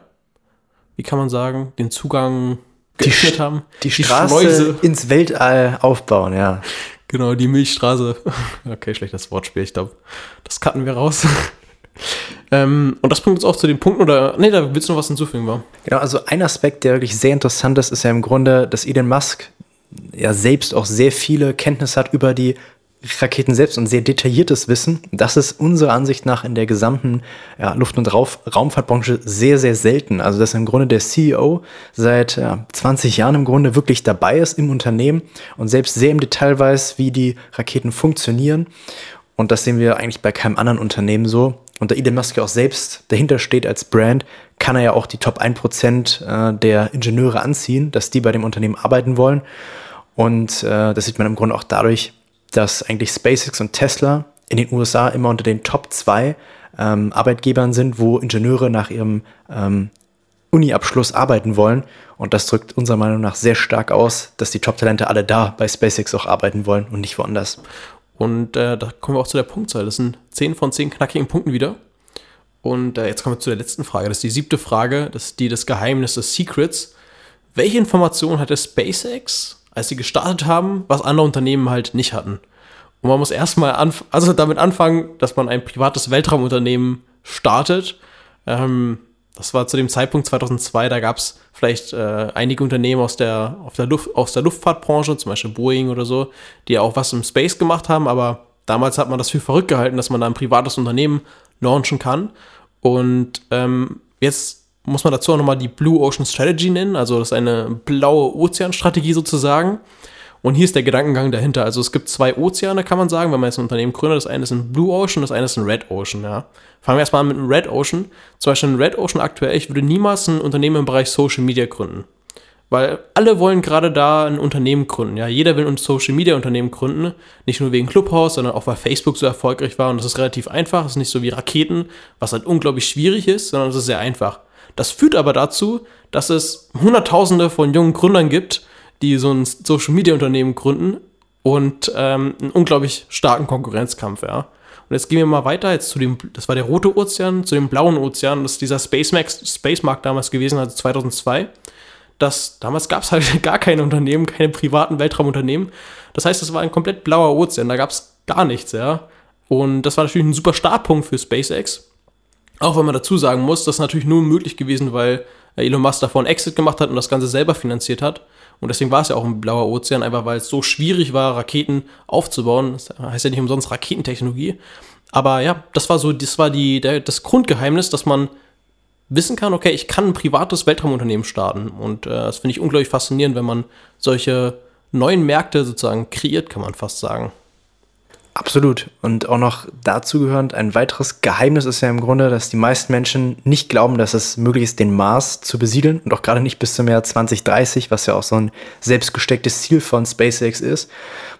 wie kann man sagen, den Zugang die, haben. Die, die Straße Schleuse. ins Weltall aufbauen, ja. Genau, die Milchstraße. *laughs* Okay, schlechtes Wortspiel, ich glaube, das cutten wir raus. *laughs* ähm, und das bringt uns auch zu den Punkten, oder, nee, da willst du noch was hinzufügen, war? Genau, also ein Aspekt, der wirklich sehr interessant ist, ist ja im Grunde, dass Elon Musk ja selbst auch sehr viele Kenntnisse hat über die Raketen selbst und sehr detailliertes Wissen. Das ist unserer Ansicht nach in der gesamten ja, Luft- und Rauf Raumfahrtbranche sehr, sehr selten. Also dass im Grunde der CEO seit ja, 20 Jahren im Grunde wirklich dabei ist im Unternehmen und selbst sehr im Detail weiß, wie die Raketen funktionieren. Und das sehen wir eigentlich bei keinem anderen Unternehmen so. Und da Elon Musk ja auch selbst dahinter steht als Brand, kann er ja auch die Top 1% äh, der Ingenieure anziehen, dass die bei dem Unternehmen arbeiten wollen. Und äh, das sieht man im Grunde auch dadurch, dass eigentlich SpaceX und Tesla in den USA immer unter den Top 2 ähm, Arbeitgebern sind, wo Ingenieure nach ihrem ähm, Uni-Abschluss arbeiten wollen. Und das drückt unserer Meinung nach sehr stark aus, dass die Top-Talente alle da bei SpaceX auch arbeiten wollen und nicht woanders. Und äh, da kommen wir auch zu der Punktzahl. Das sind 10 von 10 knackigen Punkten wieder. Und äh, jetzt kommen wir zu der letzten Frage. Das ist die siebte Frage, das ist die des Geheimnisses Secrets. Welche Informationen hatte SpaceX als sie gestartet haben, was andere Unternehmen halt nicht hatten. Und man muss erstmal anf also damit anfangen, dass man ein privates Weltraumunternehmen startet. Ähm, das war zu dem Zeitpunkt 2002, da gab es vielleicht äh, einige Unternehmen aus der, auf der Luft, aus der Luftfahrtbranche, zum Beispiel Boeing oder so, die auch was im Space gemacht haben, aber damals hat man das für verrückt gehalten, dass man da ein privates Unternehmen launchen kann. Und ähm, jetzt muss man dazu auch nochmal die Blue Ocean Strategy nennen. Also das ist eine blaue Ozeanstrategie sozusagen. Und hier ist der Gedankengang dahinter. Also es gibt zwei Ozeane, kann man sagen, wenn man jetzt ein Unternehmen gründet. Das eine ist ein Blue Ocean, das eine ist ein Red Ocean. Ja. Fangen wir erstmal an mit einem Red Ocean. Zum Beispiel ein Red Ocean aktuell, ich würde niemals ein Unternehmen im Bereich Social Media gründen. Weil alle wollen gerade da ein Unternehmen gründen. Ja, jeder will ein Social Media Unternehmen gründen. Nicht nur wegen Clubhouse, sondern auch weil Facebook so erfolgreich war. Und das ist relativ einfach. Das ist nicht so wie Raketen, was halt unglaublich schwierig ist, sondern es ist sehr einfach. Das führt aber dazu, dass es Hunderttausende von jungen Gründern gibt, die so ein Social Media Unternehmen gründen und ähm, einen unglaublich starken Konkurrenzkampf, ja. Und jetzt gehen wir mal weiter, jetzt zu dem, das war der rote Ozean, zu dem blauen Ozean, das ist dieser Space, Max, Markt damals gewesen, also 2002. dass damals gab es halt *laughs* gar keine Unternehmen, keine privaten Weltraumunternehmen. Das heißt, es war ein komplett blauer Ozean, da gab es gar nichts, ja. Und das war natürlich ein super Startpunkt für SpaceX. Auch wenn man dazu sagen muss, das ist natürlich nur möglich gewesen, weil Elon Musk davor einen Exit gemacht hat und das Ganze selber finanziert hat. Und deswegen war es ja auch ein blauer Ozean, einfach weil es so schwierig war, Raketen aufzubauen. Das heißt ja nicht umsonst Raketentechnologie. Aber ja, das war so, das war die, der, das Grundgeheimnis, dass man wissen kann, okay, ich kann ein privates Weltraumunternehmen starten. Und äh, das finde ich unglaublich faszinierend, wenn man solche neuen Märkte sozusagen kreiert, kann man fast sagen. Absolut. Und auch noch dazu gehörend, ein weiteres Geheimnis ist ja im Grunde, dass die meisten Menschen nicht glauben, dass es möglich ist, den Mars zu besiedeln und auch gerade nicht bis zum Jahr 2030, was ja auch so ein selbstgestecktes Ziel von SpaceX ist.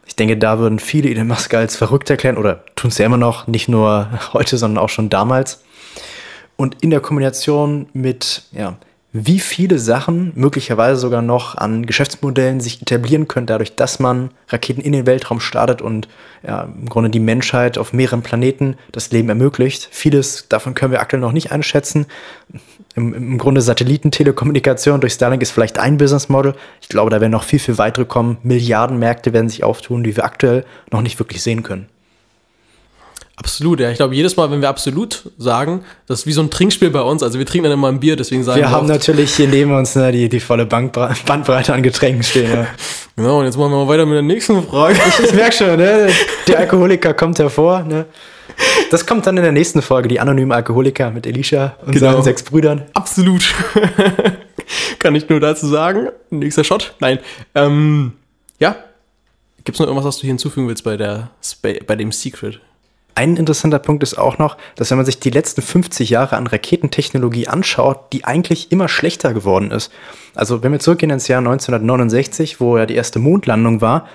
Ich denke, da würden viele Elon Musk als verrückt erklären oder tun es ja immer noch, nicht nur *laughs* heute, sondern auch schon damals. Und in der Kombination mit ja, wie viele Sachen möglicherweise sogar noch an Geschäftsmodellen sich etablieren können, dadurch, dass man Raketen in den Weltraum startet und ja, im Grunde die Menschheit auf mehreren Planeten das Leben ermöglicht. Vieles davon können wir aktuell noch nicht einschätzen. Im, im Grunde Satellitentelekommunikation durch Starlink ist vielleicht ein Business Model. Ich glaube, da werden noch viel, viel weitere kommen. Milliardenmärkte werden sich auftun, die wir aktuell noch nicht wirklich sehen können. Absolut, ja. Ich glaube, jedes Mal, wenn wir absolut sagen, das ist wie so ein Trinkspiel bei uns. Also wir trinken dann immer ein Bier, deswegen sagen wir. Wir haben natürlich hier neben uns ne, die, die volle Bankbre Bandbreite an Getränken stehen. Ja. *laughs* genau, und jetzt machen wir mal weiter mit der nächsten Frage. Ich, ich merke schon, ne? *laughs* Der Alkoholiker kommt hervor. Ne? Das kommt dann in der nächsten Folge, die anonymen Alkoholiker mit Elisha und genau. seinen sechs Brüdern. Absolut. *laughs* Kann ich nur dazu sagen. Nächster Shot. Nein. Ähm, ja. Gibt es noch irgendwas, was du hier hinzufügen willst bei, der, bei dem Secret? Ein interessanter Punkt ist auch noch, dass wenn man sich die letzten 50 Jahre an Raketentechnologie anschaut, die eigentlich immer schlechter geworden ist. Also wenn wir zurückgehen ins Jahr 1969, wo ja die erste Mondlandung war,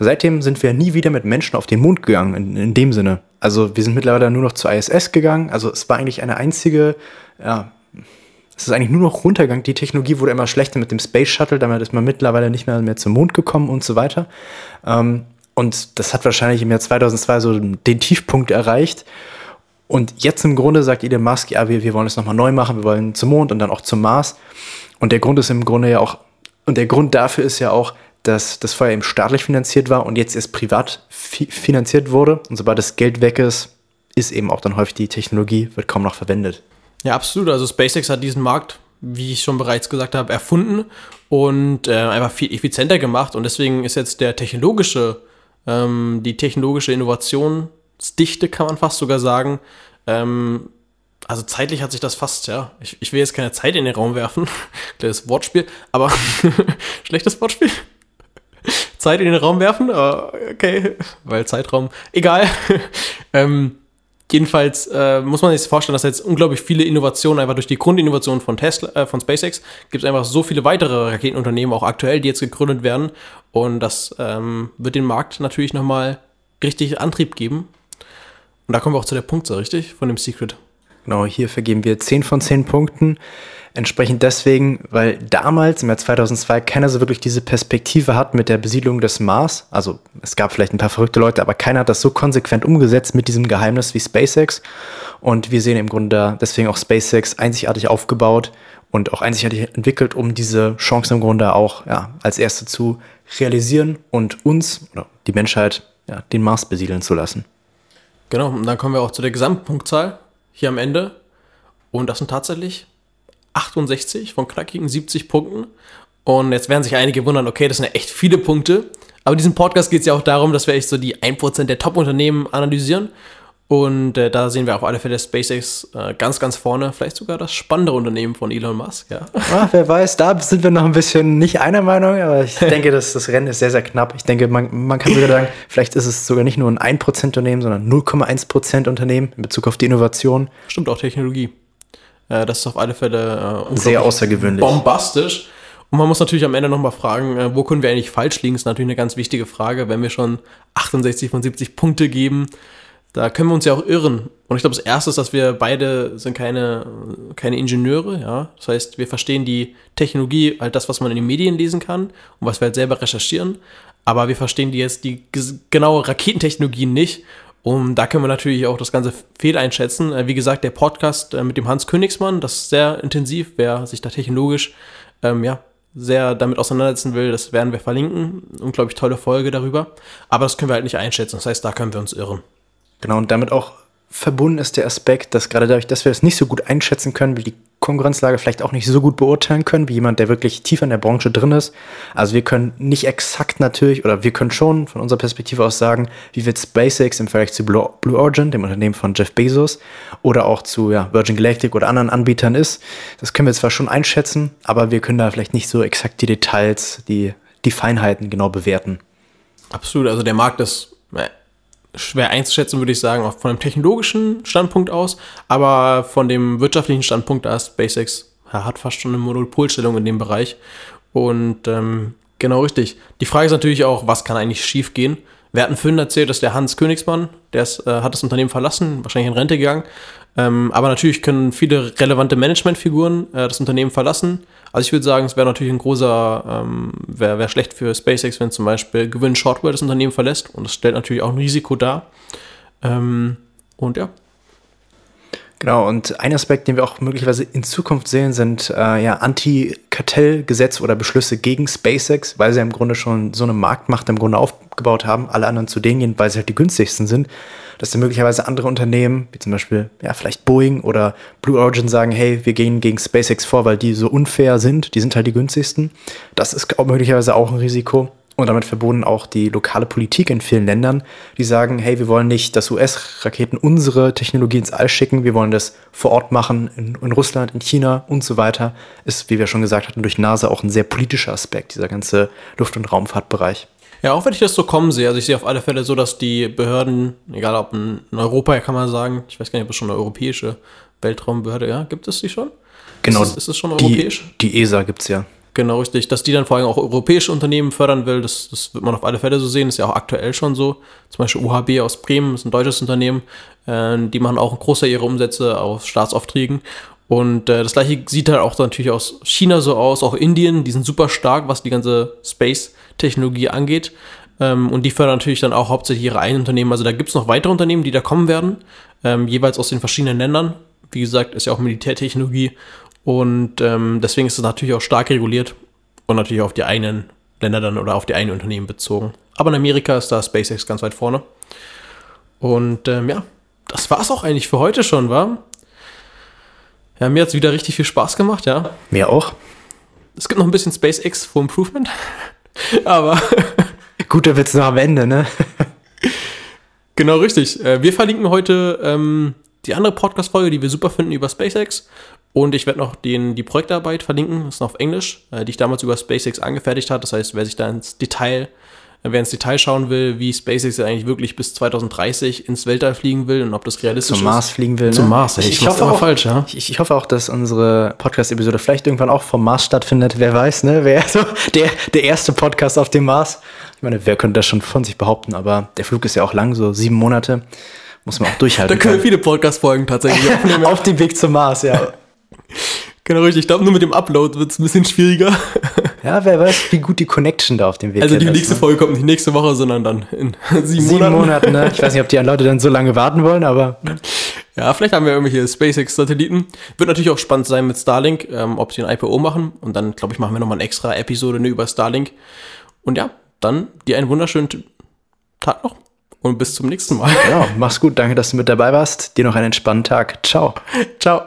seitdem sind wir nie wieder mit Menschen auf den Mond gegangen, in, in dem Sinne. Also wir sind mittlerweile nur noch zur ISS gegangen. Also es war eigentlich eine einzige, ja, es ist eigentlich nur noch runtergegangen. Die Technologie wurde immer schlechter mit dem Space Shuttle, damit ist man mittlerweile nicht mehr, mehr zum Mond gekommen und so weiter. Ähm, und das hat wahrscheinlich im Jahr 2002 so den Tiefpunkt erreicht. Und jetzt im Grunde sagt Elon Musk, ja, wir, wir wollen es nochmal neu machen, wir wollen zum Mond und dann auch zum Mars. Und der Grund ist im Grunde ja auch, und der Grund dafür ist ja auch, dass das vorher eben staatlich finanziert war und jetzt erst privat fi finanziert wurde. Und sobald das Geld weg ist, ist eben auch dann häufig die Technologie, wird kaum noch verwendet. Ja, absolut. Also SpaceX hat diesen Markt, wie ich schon bereits gesagt habe, erfunden und äh, einfach viel effizienter gemacht. Und deswegen ist jetzt der technologische ähm, die technologische Innovationsdichte, kann man fast sogar sagen. Ähm, also zeitlich hat sich das fast, ja, ich, ich will jetzt keine Zeit in den Raum werfen, *laughs* kleines Wortspiel, aber *laughs* schlechtes Wortspiel. Zeit in den Raum werfen, okay, weil Zeitraum, egal. *laughs* ähm, Jedenfalls äh, muss man sich vorstellen, dass jetzt unglaublich viele Innovationen, einfach durch die Grundinnovation von Tesla, äh, von SpaceX, gibt es einfach so viele weitere Raketenunternehmen, auch aktuell, die jetzt gegründet werden. Und das ähm, wird den Markt natürlich nochmal richtig Antrieb geben. Und da kommen wir auch zu der Punktzahl, richtig? Von dem Secret. Genau, hier vergeben wir 10 von 10 Punkten. Entsprechend deswegen, weil damals im Jahr 2002 keiner so wirklich diese Perspektive hat mit der Besiedlung des Mars. Also es gab vielleicht ein paar verrückte Leute, aber keiner hat das so konsequent umgesetzt mit diesem Geheimnis wie SpaceX. Und wir sehen im Grunde deswegen auch SpaceX einzigartig aufgebaut und auch einzigartig entwickelt, um diese Chance im Grunde auch ja, als erste zu realisieren und uns oder die Menschheit ja, den Mars besiedeln zu lassen. Genau, und dann kommen wir auch zu der Gesamtpunktzahl hier am Ende. Und das sind tatsächlich 68 von knackigen 70 Punkten. Und jetzt werden sich einige wundern, okay, das sind ja echt viele Punkte. Aber in diesem Podcast geht es ja auch darum, dass wir echt so die 1% der Top-Unternehmen analysieren. Und äh, da sehen wir auf alle Fälle SpaceX äh, ganz, ganz vorne. Vielleicht sogar das spannendere Unternehmen von Elon Musk, ja. Ach, wer weiß, da sind wir noch ein bisschen nicht einer Meinung, aber ich *laughs* denke, das, das Rennen ist sehr, sehr knapp. Ich denke, man, man kann sogar sagen, vielleicht ist es sogar nicht nur ein 1% Unternehmen, sondern 0,1% Unternehmen in Bezug auf die Innovation. Stimmt auch Technologie. Äh, das ist auf alle Fälle äh, sehr außergewöhnlich. Bombastisch. Und man muss natürlich am Ende nochmal fragen, äh, wo können wir eigentlich falsch liegen? Das ist natürlich eine ganz wichtige Frage, wenn wir schon 68 von 70 Punkte geben. Da können wir uns ja auch irren. Und ich glaube, das Erste ist, dass wir beide sind keine, keine Ingenieure, ja. Das heißt, wir verstehen die Technologie, halt das, was man in den Medien lesen kann und was wir halt selber recherchieren. Aber wir verstehen die jetzt die genaue Raketentechnologie nicht. Und da können wir natürlich auch das Ganze fehleinschätzen. Äh, wie gesagt, der Podcast äh, mit dem Hans Königsmann, das ist sehr intensiv, wer sich da technologisch ähm, ja, sehr damit auseinandersetzen will, das werden wir verlinken. Unglaublich tolle Folge darüber. Aber das können wir halt nicht einschätzen. Das heißt, da können wir uns irren. Genau, und damit auch verbunden ist der Aspekt, dass gerade dadurch, dass wir es nicht so gut einschätzen können, wir die Konkurrenzlage vielleicht auch nicht so gut beurteilen können, wie jemand, der wirklich tief in der Branche drin ist. Also wir können nicht exakt natürlich, oder wir können schon von unserer Perspektive aus sagen, wie wird SpaceX im Vergleich zu Blue, Blue Origin, dem Unternehmen von Jeff Bezos, oder auch zu ja, Virgin Galactic oder anderen Anbietern ist. Das können wir zwar schon einschätzen, aber wir können da vielleicht nicht so exakt die Details, die, die Feinheiten genau bewerten. Absolut, also der Markt ist äh, schwer einzuschätzen, würde ich sagen, auch von einem technologischen Standpunkt aus, aber von dem wirtschaftlichen Standpunkt, ist SpaceX hat fast schon eine Monopolstellung in dem Bereich. Und ähm, genau richtig. Die Frage ist natürlich auch, was kann eigentlich schief gehen? Wir hatten vorhin erzählt, dass der Hans Königsmann, der ist, äh, hat das Unternehmen verlassen, wahrscheinlich in Rente gegangen. Ähm, aber natürlich können viele relevante Managementfiguren äh, das Unternehmen verlassen. Also ich würde sagen, es wäre natürlich ein großer, ähm, wäre wär schlecht für SpaceX, wenn zum Beispiel Gewinn Shortwell das Unternehmen verlässt. Und das stellt natürlich auch ein Risiko dar. Ähm, und ja. Genau, und ein Aspekt, den wir auch möglicherweise in Zukunft sehen, sind äh, ja Anti-Kartell-Gesetze oder Beschlüsse gegen SpaceX, weil sie im Grunde schon so eine Marktmacht im Grunde aufgebaut haben, alle anderen zu denen gehen, weil sie halt die günstigsten sind dass dann möglicherweise andere Unternehmen, wie zum Beispiel ja, vielleicht Boeing oder Blue Origin sagen, hey, wir gehen gegen SpaceX vor, weil die so unfair sind, die sind halt die günstigsten. Das ist auch möglicherweise auch ein Risiko. Und damit verbunden auch die lokale Politik in vielen Ländern, die sagen, hey, wir wollen nicht, dass US-Raketen unsere Technologie ins All schicken, wir wollen das vor Ort machen, in, in, Russland, in China und so weiter. Ist, wie wir schon gesagt hatten, durch NASA auch ein sehr politischer Aspekt, dieser ganze Luft- und Raumfahrtbereich. Ja, auch wenn ich das so kommen sehe. Also ich sehe auf alle Fälle so, dass die Behörden, egal ob in, Europa, kann man sagen, ich weiß gar nicht, ob es schon eine europäische Weltraumbehörde, ja, gibt es die schon? Genau. Ist es, ist es schon europäisch? Die, die ESA gibt es ja. Genau, richtig. Dass die dann vor allem auch europäische Unternehmen fördern will, das, das wird man auf alle Fälle so sehen. Ist ja auch aktuell schon so. Zum Beispiel UHB aus Bremen ist ein deutsches Unternehmen. Äh, die machen auch einen Großteil ihrer Umsätze aus Staatsaufträgen. Und äh, das gleiche sieht halt auch natürlich aus China so aus, auch Indien, die sind super stark, was die ganze Space-Technologie angeht. Ähm, und die fördern natürlich dann auch hauptsächlich ihre eigenen Unternehmen. Also da gibt es noch weitere Unternehmen, die da kommen werden, ähm, jeweils aus den verschiedenen Ländern. Wie gesagt, ist ja auch Militärtechnologie. Und ähm, deswegen ist es natürlich auch stark reguliert und natürlich auf die eigenen Länder dann oder auf die eigenen Unternehmen bezogen. Aber in Amerika ist da SpaceX ganz weit vorne. Und ähm, ja, das war es auch eigentlich für heute schon, war. Ja, mir hat es wieder richtig viel Spaß gemacht, ja. Mir auch. Es gibt noch ein bisschen SpaceX for Improvement. *laughs* Aber. *laughs* Guter Witz noch am Ende, ne? *laughs* genau, richtig. Äh, wir verlinken heute ähm, die andere Podcast-Folge, die wir super finden über SpaceX. Und ich werde noch den, die Projektarbeit verlinken, das ist noch auf Englisch, äh, die ich damals über SpaceX angefertigt habe. Das heißt, wer sich da ins Detail wer ins Detail schauen will, wie SpaceX eigentlich wirklich bis 2030 ins Weltall fliegen will und ob das realistisch ist. Zum Mars fliegen will. Ne? Zum Mars, ey. ich, ich hoffe auch, falsch, ja? Ich, ich, hoffe auch, dass unsere Podcast-Episode vielleicht irgendwann auch vom Mars stattfindet. Wer weiß, ne? Wer *laughs* so der, der erste Podcast auf dem Mars. Ich meine, wer könnte das schon von sich behaupten, aber der Flug ist ja auch lang, so sieben Monate. Muss man auch *laughs* durchhalten. da können wir viele Podcast-Folgen tatsächlich *laughs* aufnehmen. auf dem Weg zum Mars, ja. Genau, richtig. Ich glaube, nur mit dem Upload wird es ein bisschen schwieriger. Ja, wer weiß, wie gut die Connection da auf dem Weg ist. Also die nächste ne? Folge kommt nicht nächste Woche, sondern dann in *laughs* sieben, sieben Monaten. Monaten ne? Ich weiß nicht, ob die Leute dann so lange warten wollen, aber. Ja, vielleicht haben wir irgendwelche SpaceX-Satelliten. Wird natürlich auch spannend sein mit Starlink, ähm, ob sie ein IPO machen. Und dann, glaube ich, machen wir nochmal eine extra Episode ne, über Starlink. Und ja, dann dir einen wunderschönen Tag noch und bis zum nächsten Mal. Ja, mach's gut. Danke, dass du mit dabei warst. Dir noch einen entspannten Tag. Ciao. *laughs* Ciao.